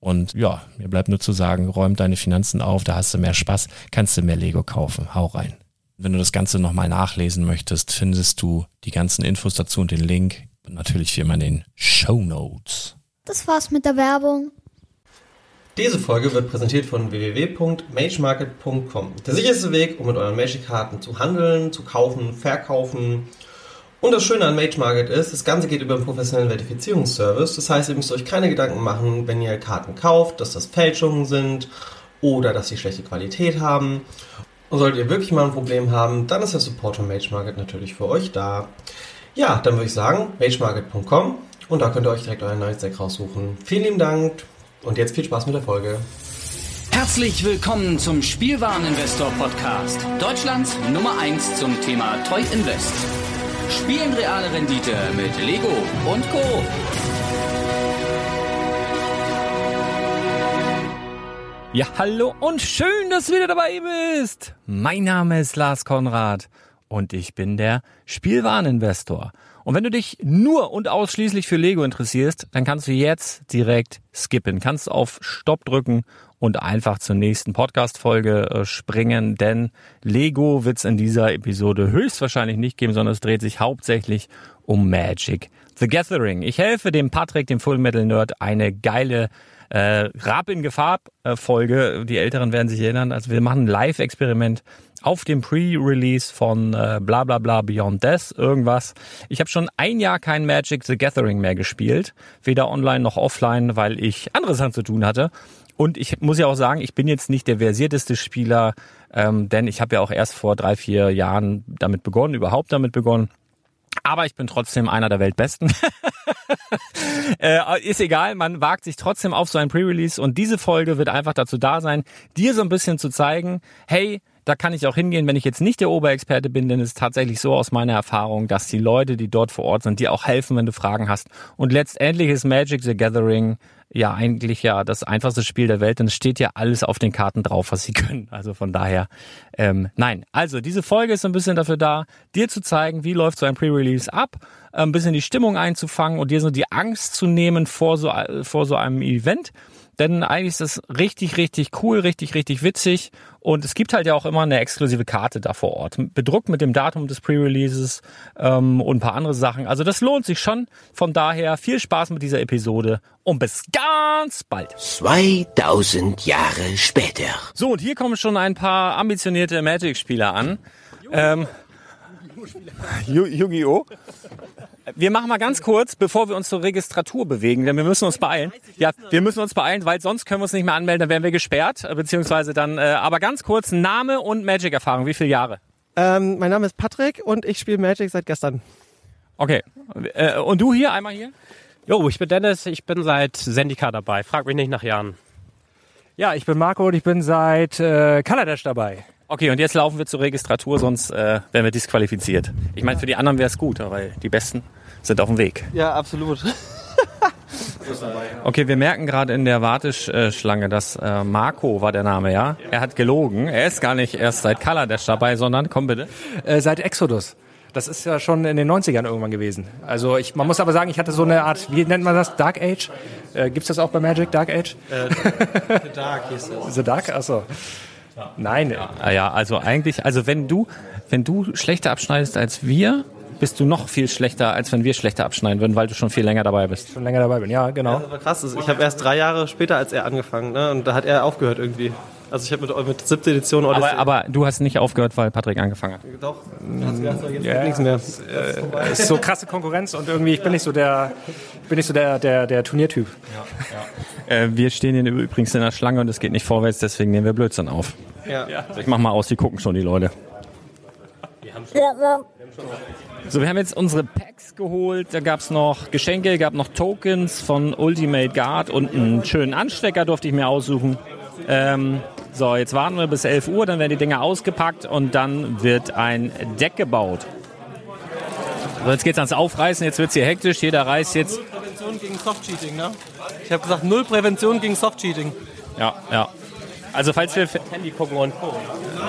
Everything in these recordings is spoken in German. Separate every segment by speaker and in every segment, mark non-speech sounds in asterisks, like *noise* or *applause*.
Speaker 1: Und ja, mir bleibt nur zu sagen, räum deine Finanzen auf, da hast du mehr Spaß, kannst du mehr Lego kaufen. Hau rein. Wenn du das Ganze nochmal nachlesen möchtest, findest du die ganzen Infos dazu und den Link. Und natürlich wie immer in den Show Notes.
Speaker 2: Das war's mit der Werbung.
Speaker 3: Diese Folge wird präsentiert von www.magemarket.com. Der sicherste Weg, um mit euren Magic-Karten zu handeln, zu kaufen, verkaufen und das Schöne an Mage Market ist, das Ganze geht über einen professionellen Verifizierungsservice. Das heißt, ihr müsst euch keine Gedanken machen, wenn ihr Karten kauft, dass das Fälschungen sind oder dass sie schlechte Qualität haben. Und solltet ihr wirklich mal ein Problem haben, dann ist der Support von Mage Market natürlich für euch da. Ja, dann würde ich sagen, magemarket.com und da könnt ihr euch direkt euren neues Deck raussuchen. Vielen lieben Dank und jetzt viel Spaß mit der Folge.
Speaker 4: Herzlich willkommen zum Spielwareninvestor Podcast, Deutschlands Nummer 1 zum Thema Toy Invest. Spielen reale Rendite mit Lego und Co.
Speaker 5: Ja, hallo und schön, dass du wieder dabei bist. Mein Name ist Lars Konrad und ich bin der Spielwareninvestor. Und wenn du dich nur und ausschließlich für Lego interessierst, dann kannst du jetzt direkt skippen. Kannst auf Stopp drücken und einfach zur nächsten Podcast-Folge äh, springen, denn Lego wird es in dieser Episode höchstwahrscheinlich nicht geben, sondern es dreht sich hauptsächlich um Magic. The Gathering. Ich helfe dem Patrick, dem Full Metal Nerd, eine geile äh, Rab in Gefahr äh, Folge. Die Älteren werden sich erinnern. Also wir machen ein Live-Experiment auf dem Pre-Release von äh, bla bla bla Beyond Death irgendwas. Ich habe schon ein Jahr kein Magic the Gathering mehr gespielt, weder online noch offline, weil ich andere Sachen zu tun hatte. Und ich muss ja auch sagen, ich bin jetzt nicht der versierteste Spieler, ähm, denn ich habe ja auch erst vor drei, vier Jahren damit begonnen, überhaupt damit begonnen. Aber ich bin trotzdem einer der Weltbesten. *laughs* äh, ist egal, man wagt sich trotzdem auf so ein Pre-Release und diese Folge wird einfach dazu da sein, dir so ein bisschen zu zeigen, hey, da kann ich auch hingehen, wenn ich jetzt nicht der Oberexperte bin, denn es ist tatsächlich so aus meiner Erfahrung, dass die Leute, die dort vor Ort sind, dir auch helfen, wenn du Fragen hast. Und letztendlich ist Magic the Gathering ja eigentlich ja das einfachste Spiel der Welt, denn es steht ja alles auf den Karten drauf, was sie *laughs* können. Also von daher, ähm, nein. Also diese Folge ist so ein bisschen dafür da, dir zu zeigen, wie läuft so ein Pre-Release ab, ein bisschen die Stimmung einzufangen und dir so die Angst zu nehmen vor so, vor so einem Event. Denn eigentlich ist das richtig, richtig cool, richtig, richtig witzig. Und es gibt halt ja auch immer eine exklusive Karte da vor Ort. Bedruckt mit dem Datum des Pre-Releases ähm, und ein paar andere Sachen. Also das lohnt sich schon. Von daher viel Spaß mit dieser Episode und bis ganz bald.
Speaker 6: 2000 Jahre später.
Speaker 5: So, und hier kommen schon ein paar ambitionierte Magic-Spieler an. Ähm, Yu-Gi-Oh! Wir machen mal ganz kurz, bevor wir uns zur Registratur bewegen, denn wir müssen uns beeilen. Ja, wir müssen uns beeilen, weil sonst können wir uns nicht mehr anmelden, dann werden wir gesperrt, beziehungsweise dann, äh, aber ganz kurz, Name und Magic-Erfahrung, wie viele Jahre?
Speaker 3: Ähm, mein Name ist Patrick und ich spiele Magic seit gestern.
Speaker 5: Okay, äh, und du hier, einmal hier?
Speaker 7: Jo, ich bin Dennis, ich bin seit Sendika dabei, frag mich nicht nach Jahren.
Speaker 8: Ja, ich bin Marco und ich bin seit äh, Kaladesh dabei.
Speaker 5: Okay, und jetzt laufen wir zur Registratur, sonst äh, werden wir disqualifiziert. Ich meine, für die anderen wäre es gut, weil die Besten sind auf dem Weg.
Speaker 3: Ja, absolut.
Speaker 5: Okay, wir merken gerade in der Warteschlange, dass äh, Marco war der Name, ja? Er hat gelogen. Er ist gar nicht erst seit Kaladesh dabei, sondern, komm bitte.
Speaker 8: Äh, seit Exodus. Das ist ja schon in den 90ern irgendwann gewesen. Also ich, man muss aber sagen, ich hatte so eine Art, wie nennt man das, Dark Age? Äh, gibt's das auch bei Magic, Dark Age?
Speaker 3: Äh, The Dark hieß es. *laughs*
Speaker 8: The Dark? Achso. Nein.
Speaker 5: Ah ja, also eigentlich, also wenn du, wenn du schlechter abschneidest als wir, bist du noch viel schlechter, als wenn wir schlechter abschneiden würden, weil du schon viel länger dabei bist.
Speaker 8: Schon länger dabei bin, ja, genau.
Speaker 3: Das war krass. Ich habe erst drei Jahre später als er angefangen, ne? Und da hat er aufgehört irgendwie. Also ich habe mit, mit 17 Edition Odyssey.
Speaker 5: Aber, aber du hast nicht aufgehört, weil Patrick angefangen hat.
Speaker 3: Doch, hast gesagt, so, jetzt
Speaker 8: Ja,
Speaker 3: geht nichts mehr.
Speaker 8: Äh, ist so krasse Konkurrenz und irgendwie, ich bin nicht so der, ich bin nicht so der, der, der Turniertyp.
Speaker 5: Äh, wir stehen hier übrigens in der Schlange und es geht nicht vorwärts, deswegen nehmen wir Blödsinn auf.
Speaker 3: Ja.
Speaker 5: Also ich mach mal aus, die gucken schon, die Leute. So, wir haben jetzt unsere Packs geholt. Da gab's noch Geschenke, gab noch Tokens von Ultimate Guard und einen schönen Anstecker durfte ich mir aussuchen. Ähm, so, jetzt warten wir bis 11 Uhr, dann werden die Dinger ausgepackt und dann wird ein Deck gebaut. So, jetzt geht's ans Aufreißen, jetzt wird's hier hektisch. Jeder reißt jetzt.
Speaker 3: Prävention gegen Soft-Cheating, ne? Ich habe gesagt, null Prävention gegen Soft-Cheating.
Speaker 5: Ja, ja. Also falls wir...
Speaker 7: Handy gucken und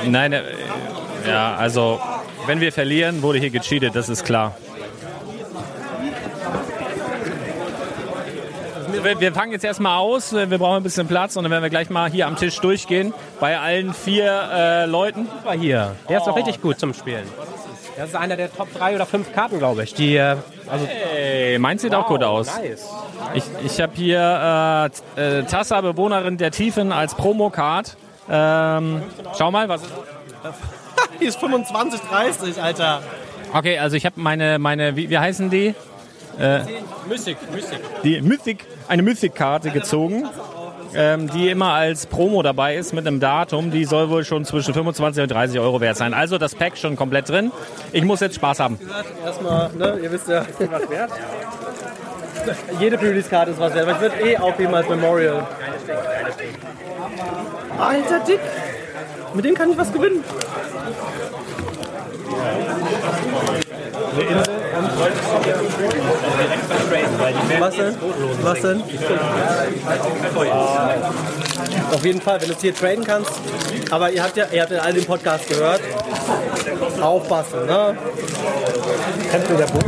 Speaker 5: Nein, äh, ja, also wenn wir verlieren, wurde hier gecheatet, das ist klar. Wir, wir fangen jetzt erstmal aus, wir brauchen ein bisschen Platz und dann werden wir gleich mal hier am Tisch durchgehen bei allen vier äh, Leuten.
Speaker 7: war hier. Der ist doch richtig gut zum Spielen. Das ist einer der Top 3 oder 5 Karten, glaube ich. Die, äh, also,
Speaker 5: Hey, meins sieht auch gut aus.
Speaker 7: Nice.
Speaker 5: Ich, ich habe hier äh, äh, Tassa, Bewohnerin der Tiefen, als Promocard. Ähm, schau mal, was ist *laughs*
Speaker 3: Die ist 25, 30, Alter.
Speaker 5: Okay, also ich habe meine, meine wie, wie heißen die?
Speaker 7: Mystic, Mystic.
Speaker 5: die Mythic, eine Mythic-Karte gezogen, ähm, die immer als Promo dabei ist mit einem Datum. Die soll wohl schon zwischen 25 und 30 Euro wert sein. Also das Pack schon komplett drin. Ich muss jetzt Spaß haben.
Speaker 3: Erstmal, ne, ihr wisst ja, was wert. Jede Pre-Release-Karte ist was wert, aber ich würde eh aufheben als Memorial. Alter, dick! Mit dem kann ich was gewinnen. Was denn? Was denn? Auf jeden Fall, wenn du es hier traden kannst. Aber ihr habt ja, ihr habt ja alle den Podcast gehört. Aufpassen, ne?
Speaker 8: Kennst du der Bus?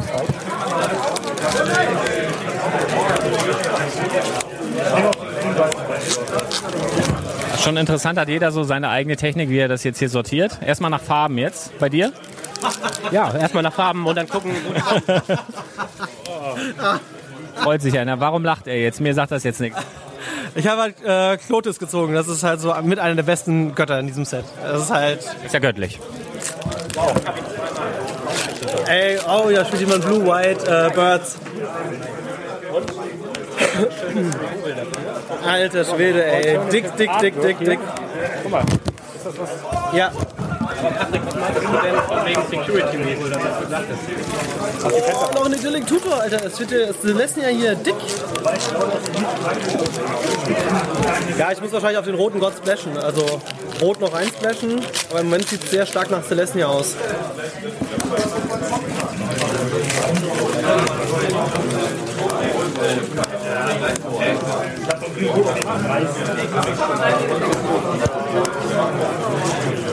Speaker 5: Schon interessant, hat jeder so seine eigene Technik, wie er das jetzt hier sortiert. Erstmal nach Farben jetzt. Bei dir?
Speaker 7: Ja, erstmal nach Farben und dann gucken.
Speaker 5: Freut sich einer. Warum lacht er jetzt? Mir sagt das jetzt nichts.
Speaker 3: Ich habe halt äh, Klotis gezogen. Das ist halt so mit einer der besten Götter in diesem Set. Das ist halt.
Speaker 5: Ist ja göttlich.
Speaker 3: Ey, oh ja, spielt jemand Blue, White, äh, Birds. Alter Schwede, ey. Dick, dick, dick, dick, dick.
Speaker 8: Guck mal.
Speaker 3: Ja.
Speaker 7: Patrick, was meintest du denn von wegen Security-mäßig, dass das gesagt ist?
Speaker 3: Oh, noch eine Grilling Tutor, Alter. Es wird ja, es lässt ja hier dick. Ja, ich muss wahrscheinlich auf den roten Gott splashen. Also rot noch einsplashen. Aber im Moment sieht es sehr stark nach Celestia aus.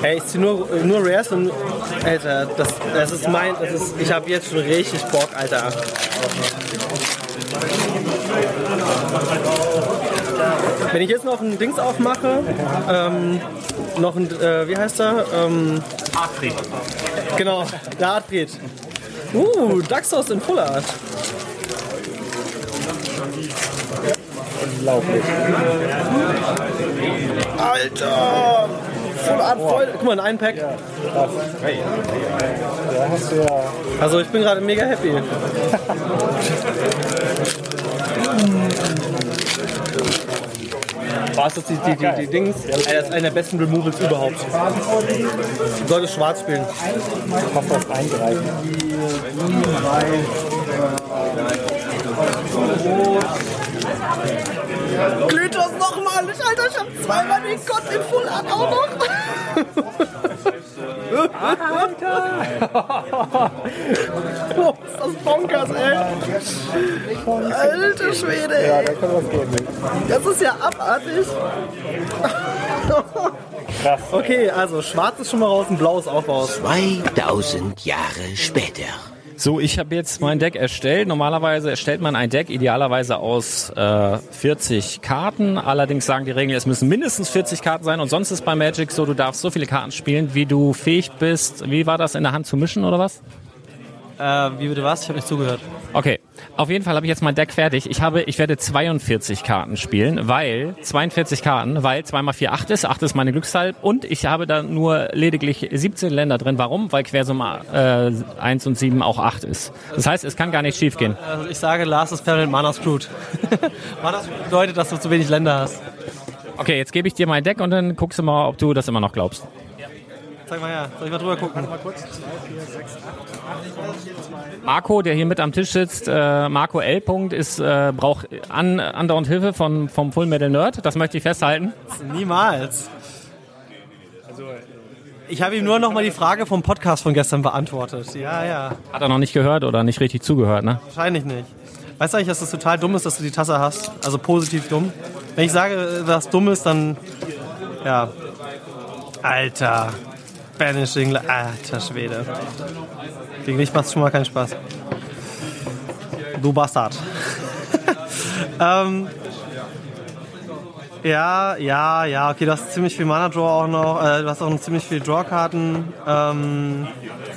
Speaker 3: Ey, ich zieh nur, nur Rares und. Alter, das, das ist mein. Das ist, ich habe jetzt schon richtig Bock, Alter. Wenn ich jetzt noch ein Dings aufmache, ähm, noch ein, äh, wie heißt er? Ähm,
Speaker 7: Artfried.
Speaker 3: genau, der Artfried. Uh, Daxos in Full Art. Alter! Full Art Freude. Guck mal, ein Pack. Also ich bin gerade mega happy. *laughs* Was ist die, die, die, die Dings? Das ist einer der besten Removals überhaupt. Du solltest schwarz spielen. Glytos nochmal! Alter, ich hab zweimal den Gott in Full Art auch noch! Oh, ist das bonkers, ey! Alter Schwede! Ja, da kann was gehen. Das ist ja abartig! Krass. Okay, also schwarz ist schon mal raus und blau ist auch raus.
Speaker 6: 2000 Jahre später.
Speaker 5: So, ich habe jetzt mein Deck erstellt. Normalerweise erstellt man ein Deck idealerweise aus äh, 40 Karten. Allerdings sagen die Regeln, es müssen mindestens 40 Karten sein. Und sonst ist bei Magic so, du darfst so viele Karten spielen, wie du fähig bist. Wie war das, in der Hand zu mischen oder was?
Speaker 3: Äh, wie bitte was? Ich habe nicht zugehört.
Speaker 5: Okay, auf jeden Fall habe ich jetzt mein Deck fertig. Ich habe, ich werde 42 Karten spielen, weil 42 Karten, weil 2 mal 4 8 ist, 8 ist meine Glückszahl und ich habe da nur lediglich 17 Länder drin. Warum? Weil Quersumme äh, 1 und 7 auch 8 ist. Das heißt, es kann gar nicht schief gehen.
Speaker 3: Also ich sage, Last is permanent Mana screwed. *laughs* Mana screwed bedeutet, dass du zu wenig Länder hast.
Speaker 5: Okay, jetzt gebe ich dir mein Deck und dann guckst du mal, ob du das immer noch glaubst.
Speaker 3: Zeig mal her, soll ich mal drüber gucken?
Speaker 5: Marco, der hier mit am Tisch sitzt, äh, Marco L. Punkt, ist, äh, braucht an, andauernd Hilfe von, vom Full Metal Nerd. Das möchte ich festhalten.
Speaker 3: Niemals. Ich habe ihm nur noch mal die Frage vom Podcast von gestern beantwortet. Ja, ja.
Speaker 5: Hat er noch nicht gehört oder nicht richtig zugehört, ne?
Speaker 3: Wahrscheinlich nicht. Weißt du eigentlich, dass das total dumm ist, dass du die Tasse hast? Also positiv dumm. Wenn ich sage, was dumm ist, dann. Ja. Alter. Banishing. Alter Schwede. Gegen dich macht es schon mal keinen Spaß. Du Bastard. *laughs* ähm, ja, ja, ja, okay, du hast ziemlich viel Mana-Draw auch noch. Äh, du hast auch noch ziemlich viele Draw-Karten. Ähm,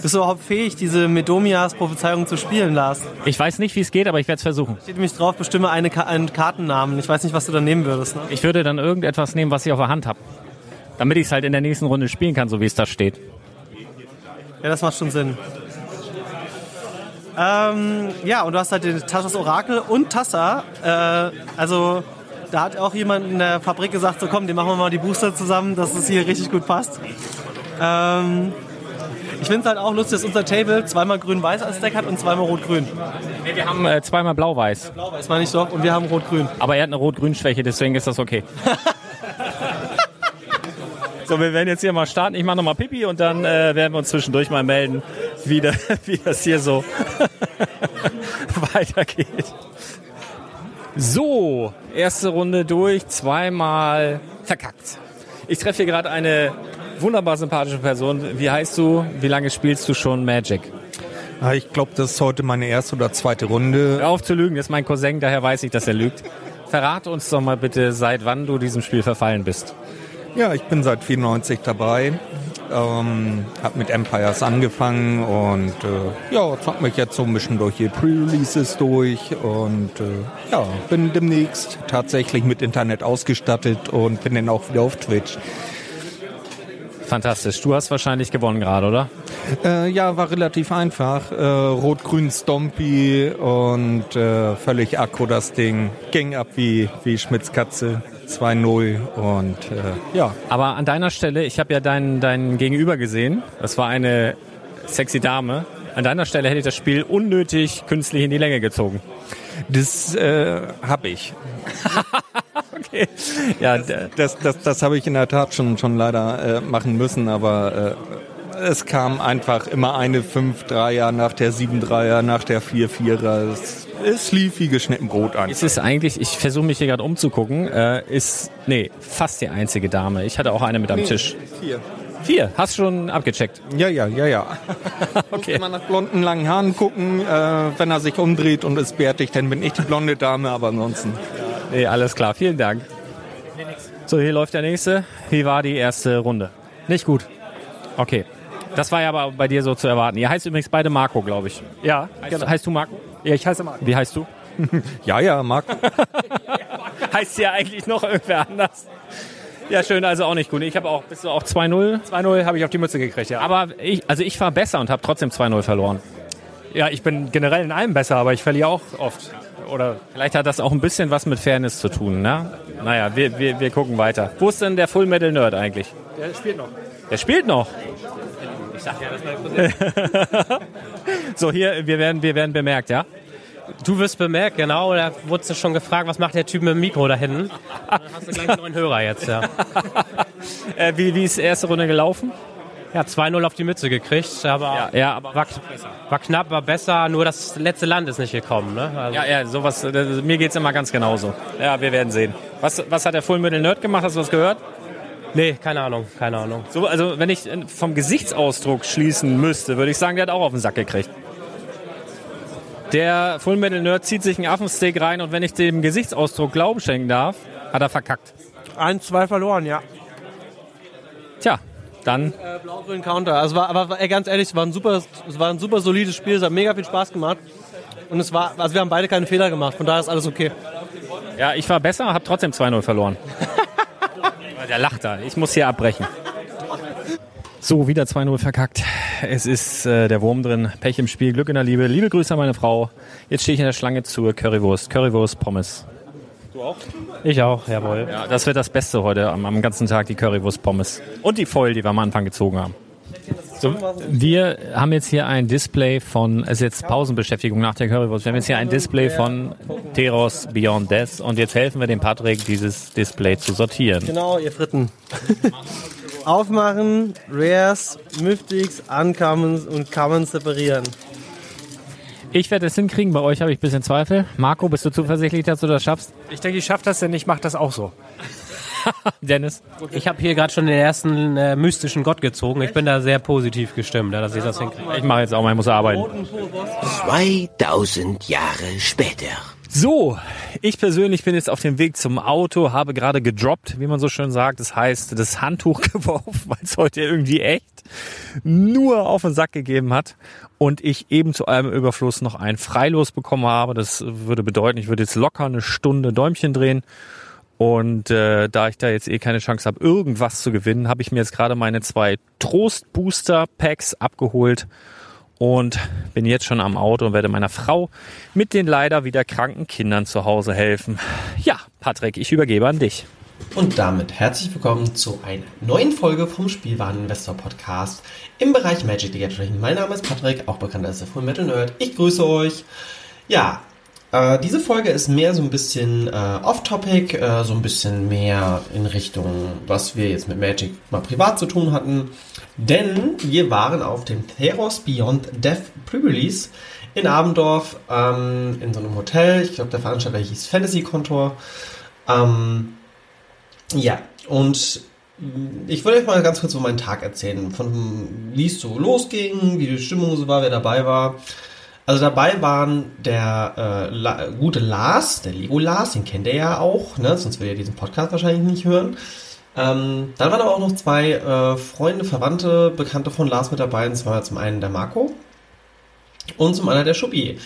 Speaker 3: bist du überhaupt fähig, diese Medomias Prophezeiung zu spielen, Lars?
Speaker 5: Ich weiß nicht, wie es geht, aber ich werde es versuchen.
Speaker 3: Steht nämlich drauf, bestimme eine Ka einen Kartennamen. Ich weiß nicht, was du da nehmen würdest. Ne?
Speaker 5: Ich würde dann irgendetwas nehmen, was ich auf der Hand habe. Damit ich es halt in der nächsten Runde spielen kann, so wie es da steht.
Speaker 3: Ja, das macht schon Sinn. Ähm, ja, und du hast halt den Tassas Orakel und Tassa. Äh, also da hat auch jemand in der Fabrik gesagt, so komm, den machen wir mal die Booster zusammen, dass es hier richtig gut passt. Ähm, ich finde es halt auch lustig, dass unser Table zweimal grün-weiß als Deck hat und zweimal rot-grün.
Speaker 5: Nee, wir haben äh, zweimal blau-weiß.
Speaker 3: Blau-weiß meine ich doch und wir haben rot-grün.
Speaker 5: Aber er hat eine rot-grün-Schwäche, deswegen ist das okay. *laughs* so, wir werden jetzt hier mal starten. Ich mache nochmal Pipi und dann äh, werden wir uns zwischendurch mal melden, wie, da, *laughs* wie das hier so *laughs* weitergeht. So, erste Runde durch, zweimal verkackt. Ich treffe hier gerade eine wunderbar sympathische Person. Wie heißt du? Wie lange spielst du schon Magic?
Speaker 9: Ah, Ich glaube, das ist heute meine erste oder zweite Runde.
Speaker 5: Hör auf zu lügen, das ist mein Cousin, daher weiß ich, dass er lügt. Verrate uns doch mal bitte, seit wann du diesem Spiel verfallen bist.
Speaker 9: Ja, ich bin seit 94 dabei. Ähm, hab mit Empires angefangen und äh, ja, zock mich jetzt so ein bisschen durch die Pre-Releases durch und äh, ja, bin demnächst tatsächlich mit Internet ausgestattet und bin dann auch wieder auf Twitch.
Speaker 5: Fantastisch. Du hast wahrscheinlich gewonnen gerade, oder?
Speaker 9: Äh, ja, war relativ einfach. Äh, Rot-Grün Stompy und äh, völlig akku das Ding. Ging ab wie, wie Schmitz Katze. 2-0 und äh, ja.
Speaker 5: Aber an deiner Stelle, ich habe ja deinen dein Gegenüber gesehen. Das war eine sexy Dame. An deiner Stelle hätte ich das Spiel unnötig künstlich in die Länge gezogen.
Speaker 9: Das äh, habe ich. *laughs*
Speaker 5: okay. Ja,
Speaker 9: das, das, das, das habe ich in der Tat schon, schon leider äh, machen müssen, aber äh, es kam einfach immer eine 5-3er nach der 7-3er, nach der 4-4er. Es, es lief wie geschnitten Brot an.
Speaker 5: Es ist eigentlich, ich versuche mich hier gerade umzugucken, äh, ist, nee, fast die einzige Dame. Ich hatte auch eine mit am
Speaker 9: Nee,
Speaker 5: Tisch.
Speaker 9: Vier.
Speaker 5: Vier, hast du schon abgecheckt?
Speaker 9: Ja, ja, ja, ja. *laughs*
Speaker 5: Okay.
Speaker 9: Muss immer nach blonden, langen Haaren gucken. Äh, wenn er sich umdreht und ist bärtig, dann bin ich die blonde Dame, aber ansonsten.
Speaker 5: Nee, alles klar, vielen Dank. So, hier läuft der nächste. Wie war die erste Runde?
Speaker 8: Nicht gut.
Speaker 5: Okay. Das war ja aber bei dir so zu erwarten. Ihr heißt übrigens beide Marco, glaube ich.
Speaker 8: Ja,
Speaker 5: Heißt,
Speaker 8: genau.
Speaker 5: heißt du Marco?
Speaker 8: Ja, ich heiße Marc.
Speaker 5: Wie heißt du? *laughs*
Speaker 9: Ja, ja, Marco. *laughs*
Speaker 5: heißt ja eigentlich noch irgendwer anders. Ja, schön, also auch nicht gut. Ich habe auch, bist du auch 2-0?
Speaker 8: 2-0 habe ich auf die Mütze gekriegt, ja.
Speaker 5: Aber ich, also ich war besser und habe trotzdem 2-0 verloren.
Speaker 8: Ja, ich bin generell in allem besser, aber ich verliere auch oft. Oder
Speaker 5: Vielleicht hat das auch ein bisschen was mit Fairness zu tun, ne? Naja, wir, wir, wir gucken weiter. Wo ist denn der Full Metal Nerd eigentlich?
Speaker 8: der spielt noch.
Speaker 5: Der spielt noch.
Speaker 8: Ich sag ja, das ist mein
Speaker 5: So, hier, wir werden, wir werden bemerkt, ja?
Speaker 7: Du wirst bemerkt, genau. Da wurdest du schon gefragt, was macht der Typ mit dem Mikro da hinten? Dann hast du gleich einen neuen Hörer jetzt, ja. *laughs*
Speaker 5: Äh, wie, wie ist die erste Runde gelaufen?
Speaker 7: Ja, 2-0 auf die Mütze gekriegt, aber,
Speaker 5: Ja, ja, aber
Speaker 7: war, war knapp, war besser, nur das letzte Land ist nicht gekommen. Ne? Also,
Speaker 5: Ja, ja, sowas, mir geht's immer ganz genauso. Ja, wir werden sehen. Was, was hat der Full Metal Nerd gemacht? Hast du was gehört?
Speaker 7: Nee, keine Ahnung, keine Ahnung.
Speaker 5: So, also, wenn ich äh, vom Gesichtsausdruck schließen müsste, würde ich sagen, der hat auch auf den Sack gekriegt. Der Full Metal Nerd zieht sich einen Affensteak rein und wenn ich dem Gesichtsausdruck Glauben schenken darf, hat er verkackt.
Speaker 10: Eins, zwei verloren, ja.
Speaker 5: Tja, dann
Speaker 10: Äh, Blau für den Counter. Also war, aber ey, ganz ehrlich, es war, ein super, es war ein super solides Spiel, es hat mega viel Spaß gemacht. Und es war, also wir haben beide keine Fehler gemacht, von daher ist alles okay.
Speaker 5: Ja, ich war besser, habe trotzdem 2-0 verloren. *laughs* Der lacht da. Ich muss hier abbrechen. So, wieder 2-0 verkackt. Es ist äh, der Wurm drin. Pech im Spiel, Glück in der Liebe. Liebe Grüße an meine Frau. Jetzt stehe ich in der Schlange zur Currywurst. Currywurst, Pommes.
Speaker 7: Ich auch, jawohl.
Speaker 5: Ja, das wird das Beste heute am, am ganzen Tag, die Currywurst, Pommes. Und die Foil, die wir am Anfang gezogen haben. So, wir haben jetzt hier ein Display von, es ist jetzt Pausenbeschäftigung nach der Currywurst. Wir haben jetzt hier ein Display von Teros Beyond Death und jetzt helfen wir dem Patrick, dieses Display zu sortieren.
Speaker 10: Genau, ihr Fritten. Aufmachen, Rares, Mythics, Uncommons und Commons separieren.
Speaker 5: Ich werde es hinkriegen, bei euch habe ich ein bisschen Zweifel. Marco, bist du zuversichtlich, dass du das schaffst?
Speaker 8: Ich denke, ich schaffe das, denn ich mache das auch so. *laughs*
Speaker 5: Dennis?
Speaker 7: Ich habe hier gerade schon den ersten äh, mystischen Gott gezogen. Ich bin da sehr positiv gestimmt, dass ich das hinkriege.
Speaker 5: Ich mache jetzt auch mal, ich muss arbeiten.
Speaker 6: 2000 Jahre später.
Speaker 5: So, ich persönlich bin jetzt auf dem Weg zum Auto, habe gerade gedroppt, wie man so schön sagt. Das heißt, das Handtuch *laughs* geworfen, weil es heute irgendwie echt nur auf den Sack gegeben hat. Und ich eben zu allem Überfluss noch ein Freilos bekommen habe. Das würde bedeuten, ich würde jetzt locker eine Stunde Däumchen drehen. Und äh, da ich da jetzt eh keine Chance habe, irgendwas zu gewinnen, habe ich mir jetzt gerade meine zwei Trost-Booster-Packs abgeholt und bin jetzt schon am Auto und werde meiner Frau mit den leider wieder kranken Kindern zu Hause helfen. Ja, Patrick, ich übergebe an dich.
Speaker 3: Und damit herzlich willkommen zu einer neuen Folge vom Spielwareninvestor Podcast im Bereich Magic the Gathering. Mein Name ist Patrick, auch bekannt als der Full Metal Nerd. Ich grüße euch. Ja, äh, diese Folge ist mehr so ein bisschen äh, off-topic, äh, so ein bisschen mehr in Richtung, was wir jetzt mit Magic mal privat zu tun hatten. Denn wir waren auf dem Theros Beyond Death Pre-Release in Abendorf ähm, in so einem Hotel. Ich glaube, der Veranstalter hieß Fantasy Contour. Ähm, ja, und ich wollte euch mal ganz kurz so meinen Tag erzählen, von wie es so losging, wie die Stimmung so war, wer dabei war. Also dabei waren der äh, La gute Lars, der Lego Lars, den kennt ihr ja auch, ne? sonst würdet ihr diesen Podcast wahrscheinlich nicht hören. Ähm, dann waren aber auch noch zwei äh, Freunde, Verwandte, Bekannte von Lars mit dabei, und zwar zum einen der Marco und zum anderen der Schuppi.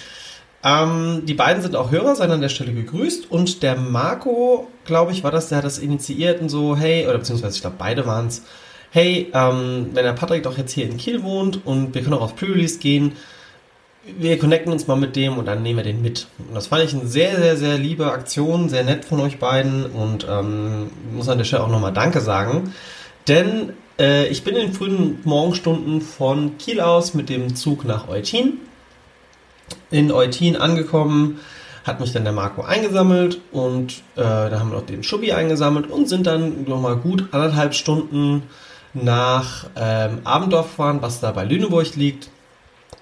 Speaker 3: Ähm, die beiden sind auch Hörer, seien an der Stelle gegrüßt. Und der Marco, glaube ich, war das, der hat das initiiert und so, hey, oder beziehungsweise ich glaube, beide waren es. Hey, ähm, wenn der Patrick doch jetzt hier in Kiel wohnt und wir können auch auf Pre-Release gehen, wir connecten uns mal mit dem und dann nehmen wir den mit. Und das fand ich eine sehr, sehr, sehr liebe Aktion, sehr nett von euch beiden und ähm, muss an der Stelle auch nochmal Danke sagen. Denn äh, ich bin in den frühen Morgenstunden von Kiel aus mit dem Zug nach Eutin. In Eutin angekommen, hat mich dann der Marco eingesammelt und äh, da haben wir noch den Schubi eingesammelt und sind dann nochmal gut anderthalb Stunden nach ähm, Abendorf gefahren, was da bei Lüneburg liegt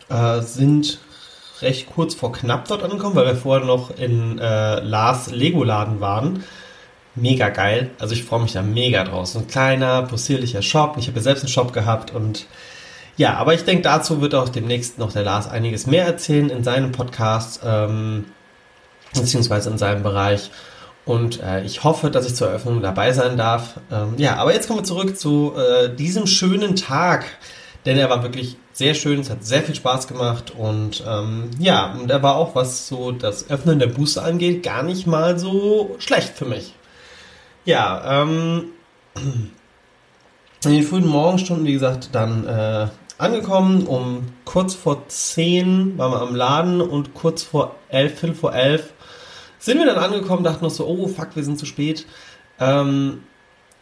Speaker 3: äh, sind recht kurz vor knapp dort angekommen, weil wir vorher noch in äh, Lars Lego-Laden waren. Mega geil. Also ich freue mich da mega draus. So ein kleiner, possierlicher Shop. Ich habe ja selbst einen Shop gehabt und ja, aber ich denke, dazu wird auch demnächst noch der Lars einiges mehr erzählen in seinem Podcast, ähm, beziehungsweise in seinem Bereich. Und äh, ich hoffe, dass ich zur Eröffnung dabei sein darf. Ähm, ja, aber jetzt kommen wir zurück zu äh, diesem schönen Tag, denn er war wirklich sehr schön, es hat sehr viel Spaß gemacht und ähm, ja, und er war auch, was so das Öffnen der Booster angeht, gar nicht mal so schlecht für mich. Ja, ähm, *clears throat* in den frühen Morgenstunden, wie gesagt, dann äh, angekommen, um kurz vor 10 waren wir am Laden und kurz vor 11, Viertel vor 11 sind wir dann angekommen, dachten noch so, oh fuck, wir sind zu spät. Ähm,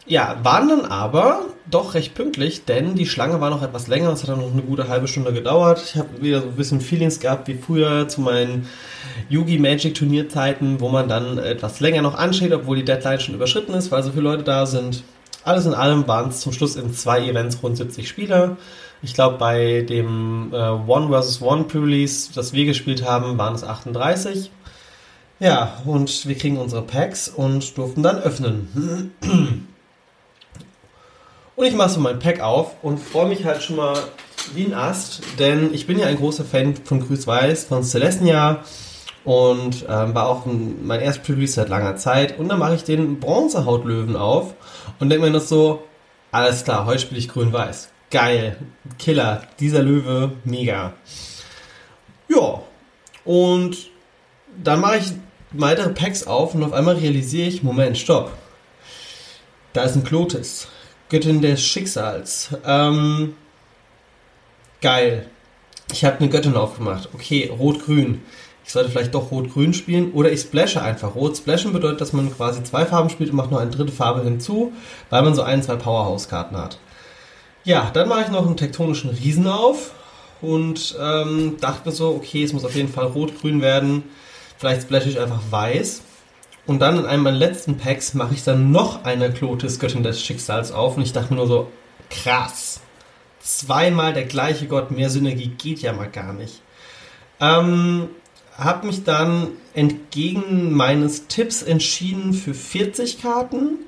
Speaker 3: ja, waren dann aber doch recht pünktlich, denn die Schlange war noch etwas länger. Es hat dann noch eine gute halbe Stunde gedauert. Ich habe wieder so ein bisschen Feelings gehabt wie früher zu meinen Yugi Magic Turnierzeiten, wo man dann etwas länger noch ansteht, obwohl die Deadline schon überschritten ist, weil so viele Leute da sind. Alles in allem waren es zum Schluss in zwei Events rund 70 Spieler. Ich glaube, bei dem äh, One vs. One Pre-Release, das wir gespielt haben, waren es 38. Ja, und wir kriegen unsere Packs und durften dann öffnen. *clears throat* Und ich mache so mein Pack auf und freue mich halt schon mal wie ein Ast, denn ich bin ja ein großer Fan von Grüß Weiß, von Celestia und ähm, war auch ein, mein erstes Release seit langer Zeit. Und dann mache ich den Bronzehautlöwen auf und denke mir noch so, alles klar, heute spiele ich Grün-Weiß. Geil, Killer, dieser Löwe, mega. Ja, und dann mache ich weitere Packs auf und auf einmal realisiere ich, Moment, stopp. Da ist ein Klotis. Göttin des Schicksals. Ähm, geil. Ich habe eine Göttin aufgemacht. Okay, rot-grün. Ich sollte vielleicht doch rot-grün spielen oder ich splashe einfach. Rot splashen bedeutet, dass man quasi zwei Farben spielt und macht noch eine dritte Farbe hinzu, weil man so ein, zwei Powerhouse-Karten hat. Ja, dann mache ich noch einen tektonischen Riesen auf und ähm, dachte mir so, okay, es muss auf jeden Fall rot-grün werden. Vielleicht splashe ich einfach weiß. Und dann in einem meiner letzten Packs mache ich dann noch eine Klotis Göttin des Schicksals auf und ich dachte mir nur so, krass. Zweimal der gleiche Gott, mehr Synergie geht ja mal gar nicht. Ähm, hab mich dann entgegen meines Tipps entschieden für 40 Karten,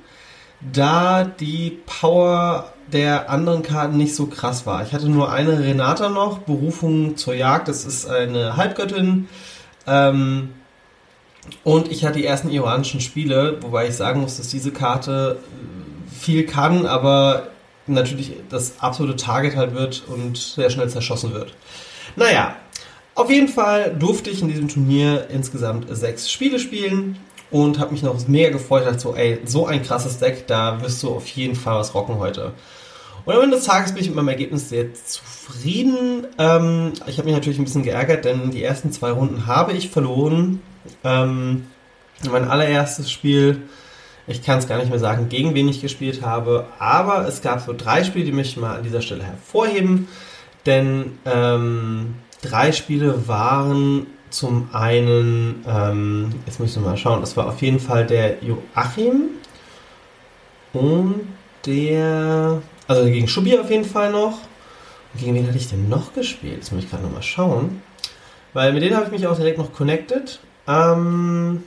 Speaker 3: da die Power der anderen Karten nicht so krass war. Ich hatte nur eine Renata noch, Berufung zur Jagd, das ist eine Halbgöttin. Ähm, und ich hatte die ersten iranischen Spiele, wobei ich sagen muss, dass diese Karte viel kann, aber natürlich das absolute Target halt wird und sehr schnell zerschossen wird. Naja, auf jeden Fall durfte ich in diesem Turnier insgesamt sechs Spiele spielen und habe mich noch mega gefreut. Dachte so, ey, so ein krasses Deck, da wirst du auf jeden Fall was rocken heute. Und am Ende des Tages bin ich mit meinem Ergebnis sehr zufrieden. Ähm, ich habe mich natürlich ein bisschen geärgert, denn die ersten zwei Runden habe ich verloren. Ähm, mein allererstes Spiel, ich kann es gar nicht mehr sagen, gegen wen ich gespielt habe, aber es gab so drei Spiele, die möchte ich mal an dieser Stelle hervorheben, denn ähm, drei Spiele waren zum einen, ähm, jetzt muss ich mal schauen, das war auf jeden Fall der Joachim und der, also gegen Schubi auf jeden Fall noch. Und gegen wen hatte ich denn noch gespielt? Jetzt muss ich gerade nochmal schauen. Weil mit denen habe ich mich auch direkt noch connected. Ähm,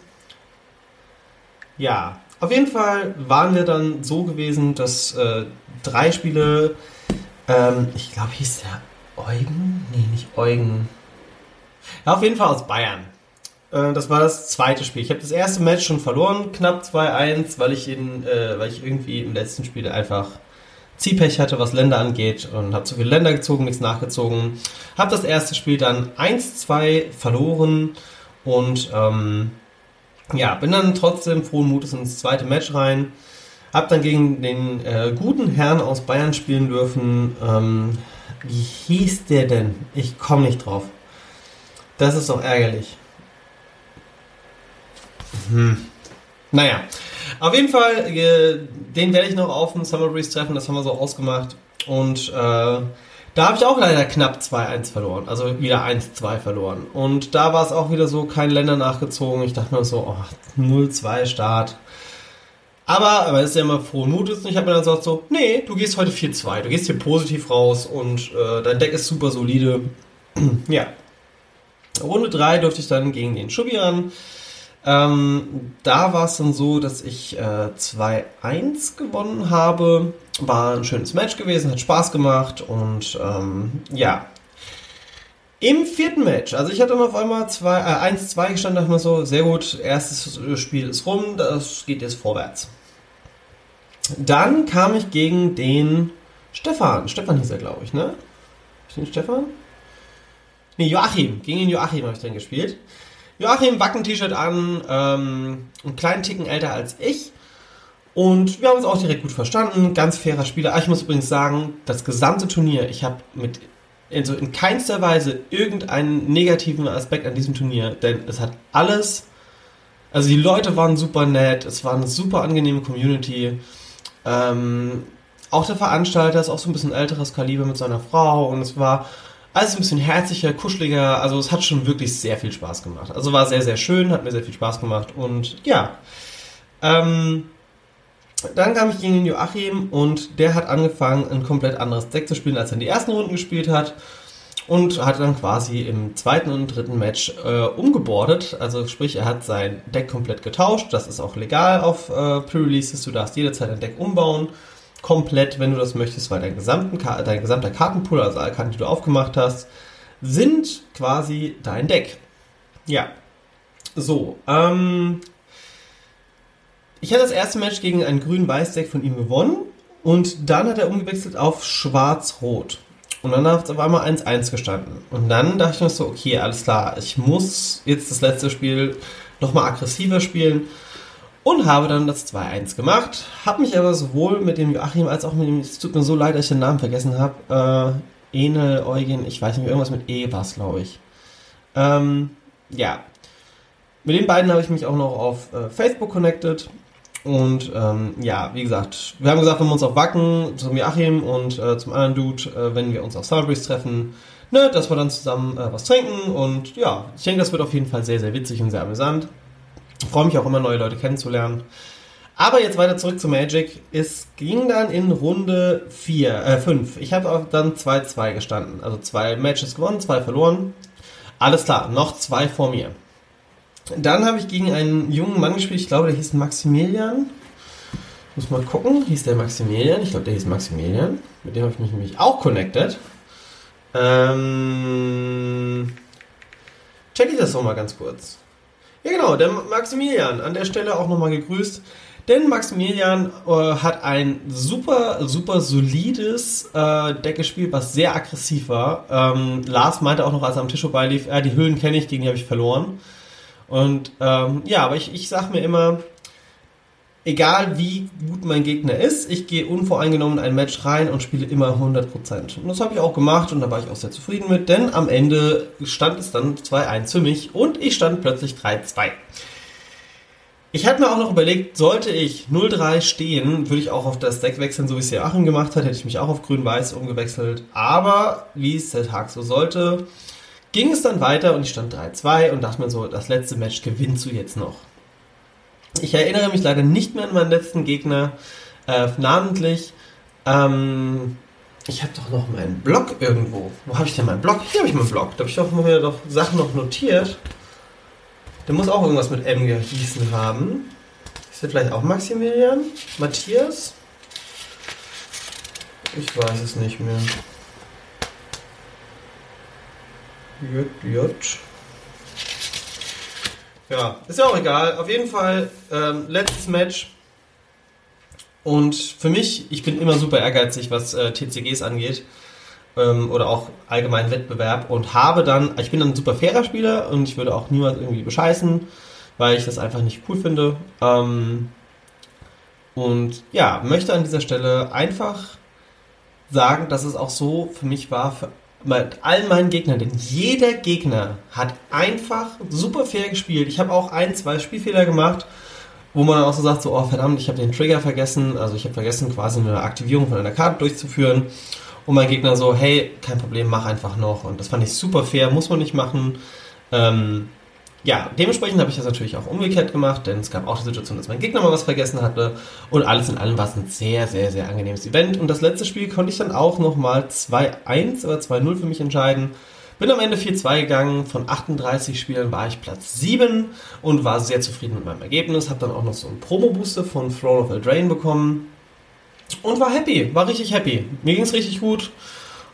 Speaker 3: ja, auf jeden Fall waren wir dann so gewesen, dass äh, drei Spiele, ähm, ich glaube, hieß der Eugen? Nee, nicht Eugen. Ja, auf jeden Fall aus Bayern. Äh, das war das zweite Spiel. Ich habe das erste Match schon verloren, knapp 2-1, weil äh, weil ich irgendwie im letzten Spiel einfach Ziehpech hatte, was Länder angeht und habe zu viele Länder gezogen, nichts nachgezogen. Habe das erste Spiel dann 1-2 verloren und ähm, ja, bin dann trotzdem frohen Mutes ins zweite Match rein. Hab dann gegen den äh, guten Herrn aus Bayern spielen dürfen. Ähm, wie hieß der denn? Ich komme nicht drauf. Das ist doch ärgerlich. Hm. Naja, auf jeden Fall, äh, den werde ich noch auf dem Summer Breeze treffen, das haben wir so ausgemacht. Und äh, da habe ich auch leider knapp 2-1 verloren, also wieder 1-2 verloren. Und da war es auch wieder so, kein Länder nachgezogen. Ich dachte mir so, oh, 0-2 Start. Aber, aber ist ja immer frohen Mutes und ich habe mir dann gesagt so, nee, du gehst heute 4-2, du gehst hier positiv raus und äh, dein Deck ist super solide. *clears throat* ja. Runde 3 durfte ich dann gegen den Schubi ran. Ähm, da war es dann so, dass ich äh, 2-1 gewonnen habe. War ein schönes Match gewesen, hat Spaß gemacht und ähm, ja. Im vierten Match, also ich hatte dann auf einmal äh, 1-2 gestanden, dachte mir so, sehr gut, erstes Spiel ist rum, das geht jetzt vorwärts. Dann kam ich gegen den Stefan. Stefan hieß er, glaube ich, ne? Ist den Stefan? Ne, Joachim. Gegen den Joachim habe ich dann gespielt. Joachim, Wacken-T-Shirt an, ähm, einen kleinen Ticken älter als ich. Und wir haben uns auch direkt gut verstanden. Ganz fairer Spieler. Ah, ich muss übrigens sagen, das gesamte Turnier, ich habe mit also in keinster Weise irgendeinen negativen Aspekt an diesem Turnier, denn es hat alles, also die Leute waren super nett, es war eine super angenehme Community. Ähm, auch der Veranstalter ist auch so ein bisschen älteres Kaliber mit seiner Frau und es war alles ein bisschen herzlicher, kuscheliger. Also es hat schon wirklich sehr viel Spaß gemacht. Also war sehr, sehr schön, hat mir sehr viel Spaß gemacht und ja. Ähm, dann kam ich gegen den Joachim und der hat angefangen, ein komplett anderes Deck zu spielen, als er in die ersten Runden gespielt hat. Und hat dann quasi im zweiten und dritten Match äh, umgebordet. Also sprich, er hat sein Deck komplett getauscht. Das ist auch legal auf äh, Pre-Releases. Du darfst jederzeit ein Deck umbauen komplett, wenn du das möchtest, weil dein, gesamten, dein gesamter Kartenpool, also alle Karten, die du aufgemacht hast, sind quasi dein Deck. Ja. So, ähm, ich hatte das erste Match gegen ein grün-weiß-Deck von ihm gewonnen und dann hat er umgewechselt auf schwarz-rot. Und dann hat es auf einmal 1-1 gestanden. Und dann dachte ich mir so, okay, alles klar, ich muss jetzt das letzte Spiel nochmal aggressiver spielen und habe dann das 2-1 gemacht. Habe mich aber sowohl mit dem Joachim als auch mit dem, es tut mir so leid, dass ich den Namen vergessen habe, äh, Ene, Eugen, ich weiß nicht irgendwas mit E war es, glaube ich. Ähm, ja. Mit den beiden habe ich mich auch noch auf äh, Facebook connected. Und ähm, ja, wie gesagt, wir haben gesagt, wenn wir uns auf Wacken, zum Joachim und äh, zum anderen Dude, äh, wenn wir uns auf Soundbreeze treffen, ne, dass wir dann zusammen äh, was trinken. Und ja, ich denke, das wird auf jeden Fall sehr, sehr witzig und sehr amüsant. Ich freue mich auch immer, neue Leute kennenzulernen. Aber jetzt weiter zurück zu Magic. Es ging dann in Runde 4, äh 5. Ich habe dann 2-2 gestanden. Also zwei Matches gewonnen, zwei verloren. Alles klar, noch zwei vor mir. Dann habe ich gegen einen jungen Mann gespielt, ich glaube, der hieß Maximilian. Muss mal gucken, hieß der Maximilian? Ich glaube, der hieß Maximilian. Mit dem habe ich mich nämlich auch connected. Ähm, check ich das noch mal ganz kurz. Ja, genau, der Maximilian, an der Stelle auch nochmal gegrüßt. Denn Maximilian äh, hat ein super, super solides äh, Deck gespielt, was sehr aggressiv war. Ähm, Lars meinte auch noch, als er am Tisch vorbeilief, äh, die Höhlen kenne ich, gegen die habe ich verloren. Und ähm, ja, aber ich, ich sag mir immer, egal wie gut mein Gegner ist, ich gehe unvoreingenommen in ein Match rein und spiele immer 100%. Und das habe ich auch gemacht und da war ich auch sehr zufrieden mit, denn am Ende stand es dann 2-1 für mich und ich stand plötzlich 3-2. Ich hatte mir auch noch überlegt, sollte ich 0-3 stehen, würde ich auch auf das Deck wechseln, so wie es der Achim gemacht hat, hätte ich mich auch auf grün-weiß umgewechselt. Aber wie es der Tag so sollte, ging es dann weiter und ich stand 3-2 und dachte mir so, das letzte Match gewinnst du jetzt noch. Ich erinnere mich leider nicht mehr an meinen letzten Gegner, äh, namentlich. Ähm, ich habe doch noch meinen Blog irgendwo. Wo habe ich denn meinen Blog? Hier habe ich meinen Blog. Da habe ich doch mir doch Sachen noch notiert. Der muss auch irgendwas mit M gehießen haben. Ist der vielleicht auch Maximilian? Matthias? Ich weiß es nicht mehr. J, J. Ja, ist ja auch egal. Auf jeden Fall, ähm, letztes Match. Und für mich, ich bin immer super ehrgeizig, was äh, TCGs angeht. Ähm, oder auch allgemeinen Wettbewerb. Und habe dann, ich bin dann ein super fairer Spieler und ich würde auch niemand irgendwie bescheißen, weil ich das einfach nicht cool finde. Ähm, und ja, möchte an dieser Stelle einfach sagen, dass es auch so für mich war, für mit allen meinen Gegnern, denn jeder Gegner hat einfach super fair gespielt. Ich habe auch ein, zwei Spielfehler gemacht, wo man auch so sagt, so, oh verdammt, ich habe den Trigger vergessen, also ich habe vergessen, quasi eine Aktivierung von einer Karte durchzuführen. Und mein Gegner so, hey, kein Problem, mach einfach noch. Und das fand ich super fair, muss man nicht machen. Ähm, ja, dementsprechend habe ich das natürlich auch umgekehrt gemacht, denn es gab auch die Situation, dass mein Gegner mal was vergessen hatte. Und alles in allem war es ein sehr, sehr, sehr angenehmes Event. Und das letzte Spiel konnte ich dann auch nochmal 2-1 oder 2-0 für mich entscheiden. Bin am Ende 4-2 gegangen. Von 38 Spielen war ich Platz 7 und war sehr zufrieden mit meinem Ergebnis. Habe dann auch noch so einen Promo-Booster von Throne of Eldraine bekommen. Und war happy, war richtig happy. Mir ging es richtig gut.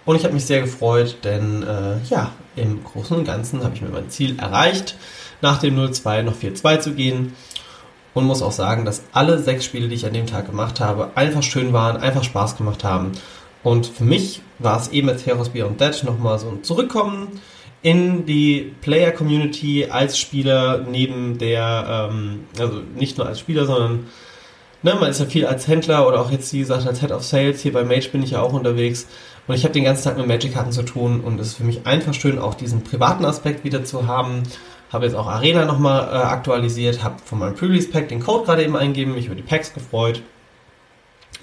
Speaker 3: Und ich habe mich sehr gefreut, denn äh, ja, im Großen und Ganzen habe ich mir mein Ziel erreicht, nach dem 0-2 noch 4-2 zu gehen. Und muss auch sagen, dass alle sechs Spiele, die ich an dem Tag gemacht habe, einfach schön waren, einfach Spaß gemacht haben. Und für mich war es eben als Heroes Beyond Dead nochmal so ein Zurückkommen in die Player-Community als Spieler neben der, ähm, also nicht nur als Spieler, sondern ne, man ist ja viel als Händler oder auch jetzt, wie gesagt, als Head of Sales. Hier bei Mage bin ich ja auch unterwegs. Und ich habe den ganzen Tag mit Magic-Karten zu tun und es ist für mich einfach schön, auch diesen privaten Aspekt wieder zu haben. Habe jetzt auch Arena nochmal äh, aktualisiert, habe von meinem Pre-Release-Pack den Code gerade eben eingegeben, mich über die Packs gefreut.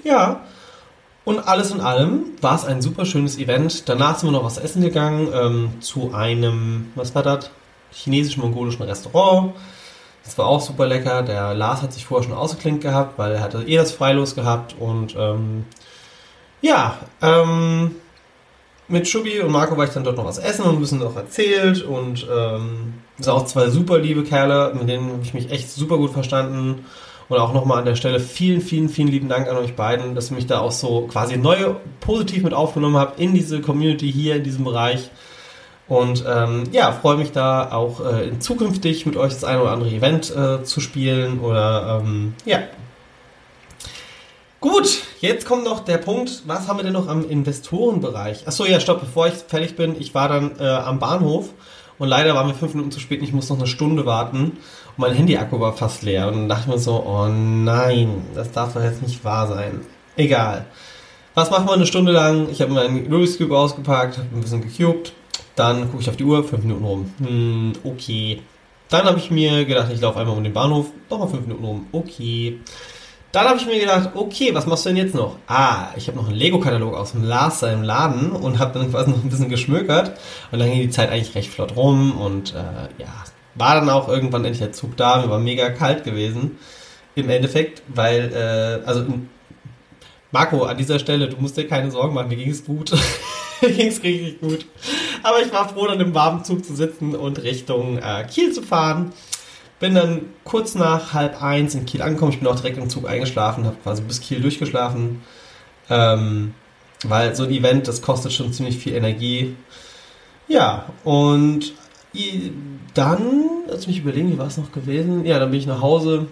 Speaker 3: Ja, und alles in allem war es ein super schönes Event. Danach sind wir noch was essen gegangen ähm, zu einem, was war das? Chinesisch-mongolischen Restaurant. Das war auch super lecker. Der Lars hat sich vorher schon ausgeklinkt gehabt, weil er hatte eh das Freilos gehabt und ähm, ja, ähm, mit Schubi und Marco war ich dann dort noch was essen und ein bisschen noch erzählt und ähm, sind auch zwei super liebe Kerle, mit denen habe ich mich echt super gut verstanden. Und auch nochmal an der Stelle vielen, vielen, vielen lieben Dank an euch beiden, dass ihr mich da auch so quasi neu positiv mit aufgenommen habt in diese Community hier, in diesem Bereich. Und ähm, ja, freue mich da auch äh, zukünftig mit euch das eine oder andere Event äh, zu spielen oder ähm, ja, Gut, jetzt kommt noch der Punkt, was haben wir denn noch am Investorenbereich? Achso, ja, stopp, bevor ich fertig bin, ich war dann äh, am Bahnhof und leider waren wir fünf Minuten zu spät und ich muss noch eine Stunde warten und mein Handy-Akku war fast leer und dann dachte ich mir so, oh nein, das darf doch jetzt nicht wahr sein. Egal. Was machen wir eine Stunde lang? Ich habe meinen Rubik's Cube ausgepackt, habe ein bisschen gecubed, dann gucke ich auf die Uhr, fünf Minuten rum. Hm, okay. Dann habe ich mir gedacht, ich laufe einmal um den Bahnhof, nochmal fünf Minuten rum. Okay. Dann habe ich mir gedacht, okay, was machst du denn jetzt noch? Ah, ich habe noch einen Lego-Katalog aus dem Lars im Laden und habe dann quasi noch ein bisschen geschmökert. Und dann ging die Zeit eigentlich recht flott rum und äh, ja, war dann auch irgendwann endlich der Zug da. Mir war mega kalt gewesen. Im Endeffekt, weil, äh, also Marco, an dieser Stelle, du musst dir keine Sorgen machen, mir ging es gut. *laughs* mir ging es richtig gut. Aber ich war froh, dann im warmen Zug zu sitzen und Richtung äh, Kiel zu fahren. Bin dann kurz nach halb eins in Kiel angekommen. Ich bin auch direkt im Zug eingeschlafen, habe quasi bis Kiel durchgeschlafen. Ähm, weil so ein Event, das kostet schon ziemlich viel Energie. Ja, und dann, lass mich überlegen, wie war es noch gewesen? Ja, dann bin ich nach Hause,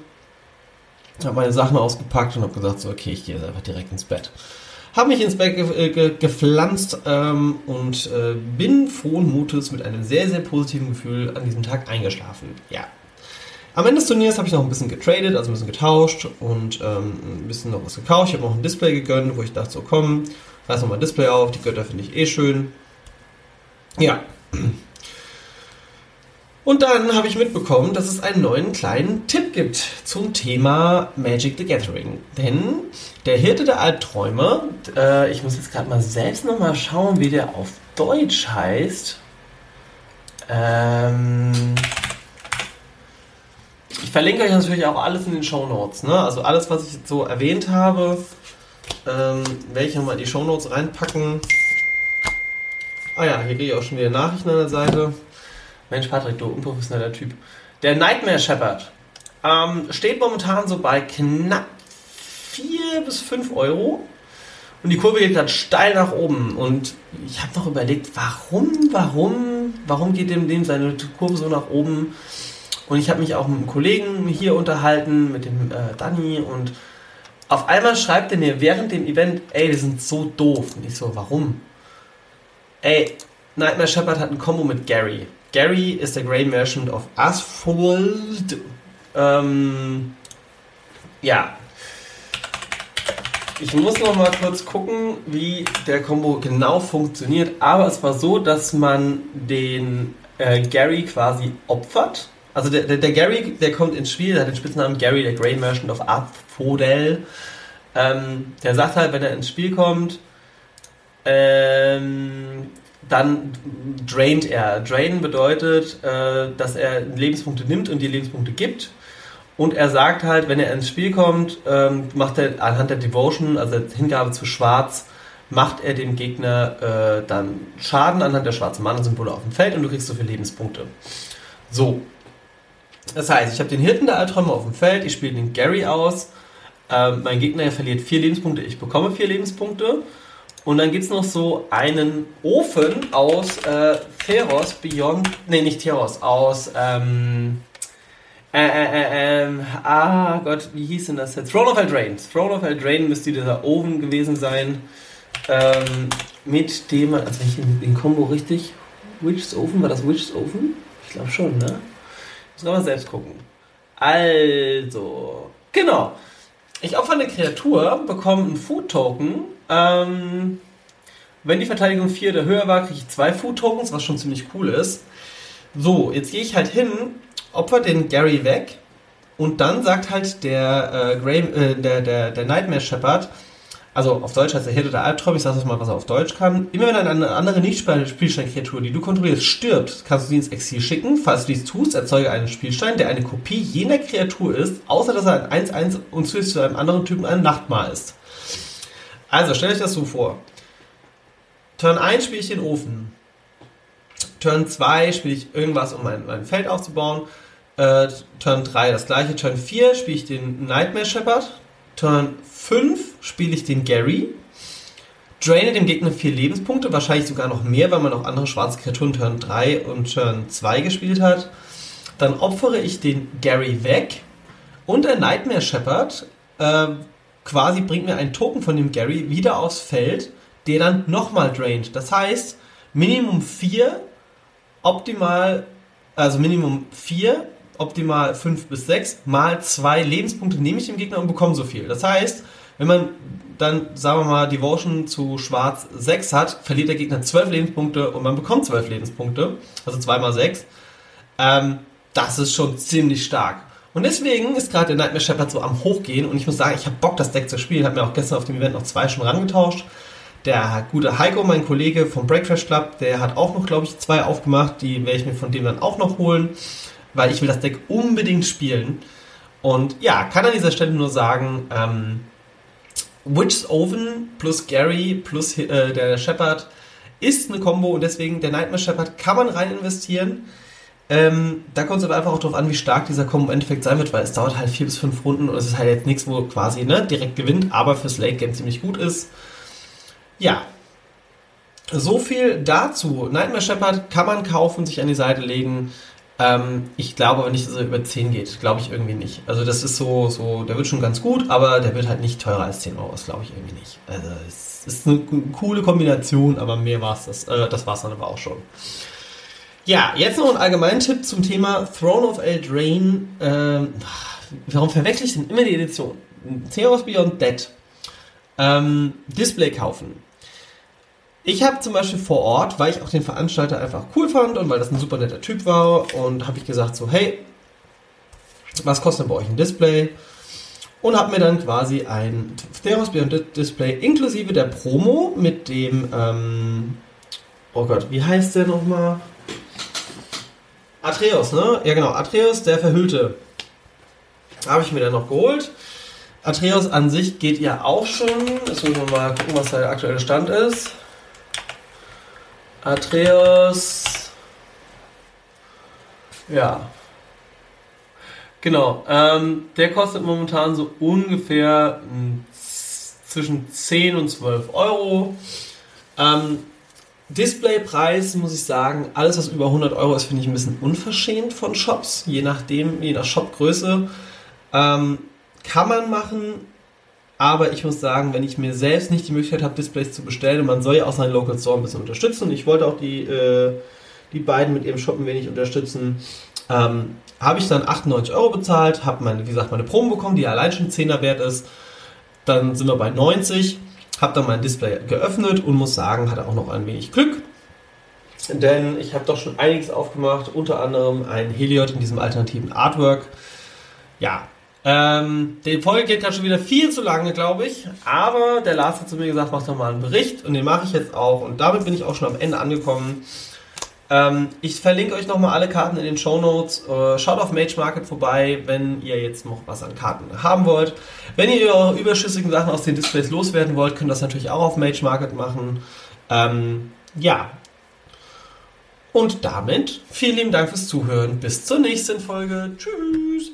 Speaker 3: habe meine Sachen ausgepackt und habe gesagt, so, okay, ich gehe jetzt einfach direkt ins Bett. Habe mich ins Bett ge äh, ge gepflanzt ähm, und äh, bin frohen Mutes mit einem sehr, sehr positiven Gefühl an diesem Tag eingeschlafen. Ja, am Ende des Turniers habe ich noch ein bisschen getradet, also ein bisschen getauscht und ähm, ein bisschen noch was gekauft. Ich habe noch ein Display gegönnt, wo ich dachte, so komm, reiß noch mal ein Display auf, die Götter finde ich eh schön. Ja. Und dann habe ich mitbekommen, dass es einen neuen kleinen Tipp gibt zum Thema Magic the Gathering. Denn der Hirte der Albträume, äh, ich muss jetzt gerade mal selbst nochmal schauen, wie der auf Deutsch heißt. Ähm, ich verlinke euch natürlich auch alles in den Show Notes. Ne? Also alles, was ich jetzt so erwähnt habe, ähm, werde ich nochmal in die Show Notes reinpacken. Ah ja, hier kriege ich auch schon wieder Nachrichten an der Seite. Mensch, Patrick, du unprofessioneller Typ. Der Nightmare Shepherd ähm, steht momentan so bei knapp 4 bis 5 Euro. Und die Kurve geht gerade steil nach oben. Und ich habe noch überlegt, warum, warum, warum geht dem, dem seine Kurve so nach oben? Und ich habe mich auch mit einem Kollegen hier unterhalten, mit dem äh, Danny und auf einmal schreibt er mir während dem Event, ey, wir sind so doof. Und ich so, warum? Ey, Nightmare Shepard hat ein Kombo mit Gary. Gary ist der Grey Merchant of Asphalt. Ähm, ja. Ich muss noch mal kurz gucken, wie der Combo genau funktioniert. Aber es war so, dass man den äh, Gary quasi opfert. Also der, der, der Gary, der kommt ins Spiel, der hat den Spitznamen Gary, der Grey Merchant of Asphodel. Ähm, der sagt halt, wenn er ins Spiel kommt, ähm, dann draint er. Drain bedeutet, äh, dass er Lebenspunkte nimmt und die Lebenspunkte gibt. Und er sagt halt, wenn er ins Spiel kommt, ähm, macht er anhand der Devotion, also der Hingabe zu Schwarz, macht er dem Gegner äh, dann Schaden anhand der schwarzen Mana-Symbole auf dem Feld und du kriegst so viele Lebenspunkte. So. Das heißt, ich habe den Hirten der Albträume auf dem Feld, ich spiele den Gary aus, ähm, mein Gegner verliert vier Lebenspunkte, ich bekomme vier Lebenspunkte. Und dann gibt es noch so einen Ofen aus äh, Theros Beyond, nee, nicht Theros, aus, ähm, äh, äh, äh, ähm, ah Gott, wie hieß denn das jetzt? Throne of Eldraine. Throne of Eldraine müsste dieser Ofen gewesen sein, ähm, mit dem, also wenn ich den, den Combo richtig, Witch's Ofen, war das Witch's Ofen? Ich glaube schon, ne? Muss aber selbst gucken. Also, genau. Ich opfer eine Kreatur, bekomme einen Food-Token. Ähm, wenn die Verteidigung 4 oder höher war, kriege ich zwei Food-Tokens, was schon ziemlich cool ist. So, jetzt gehe ich halt hin, opfer den Gary weg und dann sagt halt der, äh, Grey, äh, der, der, der Nightmare Shepherd, also auf Deutsch heißt er Hirte der Albtraum, ich sage das mal, was er auf Deutsch kann. Immer wenn eine andere Nicht-Spielstein-Kreatur, die du kontrollierst, stirbt, kannst du sie ins Exil schicken. Falls du dies tust, erzeuge einen Spielstein, der eine Kopie jener Kreatur ist, außer dass er ein 1-1 und zusätzlich zu einem anderen Typen ein Nachtmahl ist. Also, stell euch das so vor. Turn 1 spiele ich den Ofen. Turn 2 spiele ich irgendwas, um mein, mein Feld aufzubauen. Äh, Turn 3 das gleiche. Turn 4 spiele ich den Nightmare Shepherd. Turn 5 spiele ich den Gary. Draine dem Gegner 4 Lebenspunkte, wahrscheinlich sogar noch mehr, weil man auch andere schwarze Kreaturen Turn 3 und Turn 2 gespielt hat. Dann opfere ich den Gary weg. Und der Nightmare Shepherd äh, quasi bringt mir einen Token von dem Gary wieder aufs Feld, der dann nochmal draint. Das heißt, Minimum 4, optimal, also Minimum 4 optimal 5 bis 6 mal 2 Lebenspunkte nehme ich dem Gegner und bekomme so viel. Das heißt, wenn man dann, sagen wir mal, Devotion zu Schwarz 6 hat, verliert der Gegner 12 Lebenspunkte und man bekommt 12 Lebenspunkte, also 2 mal 6. Ähm, das ist schon ziemlich stark. Und deswegen ist gerade der Nightmare Shepherd so am Hochgehen und ich muss sagen, ich habe Bock, das Deck zu spielen. Habe mir auch gestern auf dem Event noch zwei schon rangetauscht. Der gute Heiko, mein Kollege vom Breakfast Club, der hat auch noch, glaube ich, zwei aufgemacht. Die werde ich mir von dem dann auch noch holen weil ich will das Deck unbedingt spielen. Und ja, kann an dieser Stelle nur sagen, ähm, Witch's Oven plus Gary plus äh, der Shepard ist eine Combo und deswegen der Nightmare Shepard kann man rein investieren. Ähm, da kommt es aber einfach auch darauf an, wie stark dieser Combo im Endeffekt sein wird, weil es dauert halt vier bis fünf Runden und es ist halt jetzt nichts, wo quasi ne, direkt gewinnt, aber fürs Late Game ziemlich gut ist. Ja. So viel dazu. Nightmare Shepard kann man kaufen, sich an die Seite legen. Ähm, ich glaube aber nicht, dass er über 10 geht. Glaube ich irgendwie nicht. Also das ist so, so, der wird schon ganz gut, aber der wird halt nicht teurer als 10 Euro. Das glaube ich irgendwie nicht. Also es ist eine coole Kombination, aber mehr war es das. Äh, das war es dann aber auch schon. Ja, jetzt noch ein allgemeiner Tipp zum Thema Throne of Eldraine. Ähm, warum verwechsel ich denn immer die Edition? Theos Beyond Dead. Ähm, Display kaufen. Ich habe zum Beispiel vor Ort, weil ich auch den Veranstalter einfach cool fand und weil das ein super netter Typ war und habe ich gesagt so, hey, was kostet bei euch ein Display? Und habe mir dann quasi ein Theros Beyond Display inklusive der Promo mit dem, ähm, oh Gott, wie heißt der nochmal? Atreus, ne? Ja genau, Atreus, der Verhüllte. Habe ich mir dann noch geholt. Atreus an sich geht ja auch schon. Jetzt müssen wir mal gucken, was der aktuelle Stand ist. Atreus. Ja. Genau. Ähm, der kostet momentan so ungefähr zwischen 10 und 12 Euro. Ähm, Displaypreis muss ich sagen, alles was über 100 Euro ist, finde ich ein bisschen unverschämt von Shops, je nachdem, je nach Shopgröße. Ähm, kann man machen, aber ich muss sagen, wenn ich mir selbst nicht die Möglichkeit habe, Displays zu bestellen, und man soll ja auch seinen Local Store ein bisschen unterstützen, ich wollte auch die, äh, die beiden mit ihrem Shop ein wenig unterstützen, ähm, habe ich dann 98 Euro bezahlt, habe meine, wie gesagt, meine Promo bekommen, die allein schon 10er wert ist. dann sind wir bei 90. Habe dann mein Display geöffnet und muss sagen, hatte auch noch ein wenig Glück. Denn ich habe doch schon einiges aufgemacht, unter anderem ein Heliot in diesem alternativen Artwork. Ja, ähm, die Folge geht gerade schon wieder viel zu lange, glaube ich. Aber der Lars hat zu mir gesagt, mach doch mal einen Bericht und den mache ich jetzt auch. Und damit bin ich auch schon am Ende angekommen. Ähm, ich verlinke euch nochmal alle Karten in den Show Notes. Äh, schaut auf Mage Market vorbei, wenn ihr jetzt noch was an Karten haben wollt. Wenn ihr eure überschüssigen Sachen aus den Displays loswerden wollt, könnt ihr das natürlich auch auf Mage Market machen. Ähm, ja. Und damit vielen lieben Dank fürs Zuhören. Bis zur nächsten Folge. Tschüss.